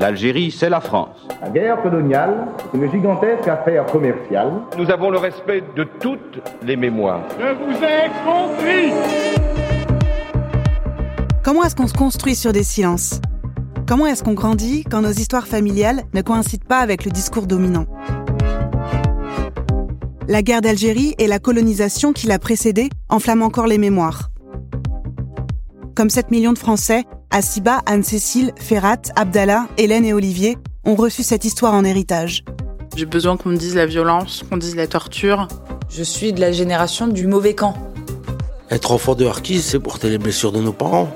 L'Algérie, c'est la France. La guerre coloniale est une gigantesque affaire commerciale. Nous avons le respect de toutes les mémoires. Je vous ai compris Comment est-ce qu'on se construit sur des silences? Comment est-ce qu'on grandit quand nos histoires familiales ne coïncident pas avec le discours dominant? La guerre d'Algérie et la colonisation qui l'a précédée enflamment encore les mémoires. Comme 7 millions de Français, Asiba, Anne-Cécile, Ferrat, Abdallah, Hélène et Olivier ont reçu cette histoire en héritage. J'ai besoin qu'on me dise la violence, qu'on dise la torture. Je suis de la génération du mauvais camp. Être enfant de Harkis, c'est porter les blessures de nos parents.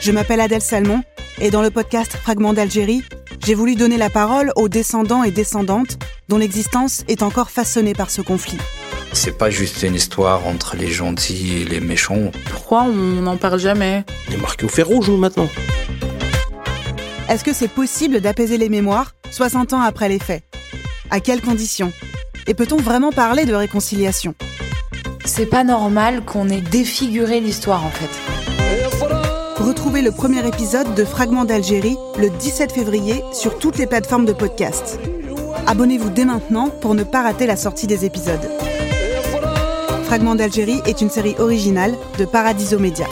Je m'appelle Adèle Salmon et dans le podcast Fragments d'Algérie, j'ai voulu donner la parole aux descendants et descendantes dont l'existence est encore façonnée par ce conflit. C'est pas juste une histoire entre les gentils et les méchants. Pourquoi on n'en parle jamais? On est marqué au fer rouge, maintenant. Est-ce que c'est possible d'apaiser les mémoires 60 ans après les faits? À quelles conditions? Et peut-on vraiment parler de réconciliation? C'est pas normal qu'on ait défiguré l'histoire en fait. Retrouvez le premier épisode de Fragments d'Algérie le 17 février sur toutes les plateformes de podcast. Abonnez-vous dès maintenant pour ne pas rater la sortie des épisodes. Fragments d'Algérie est une série originale de Paradiso Média.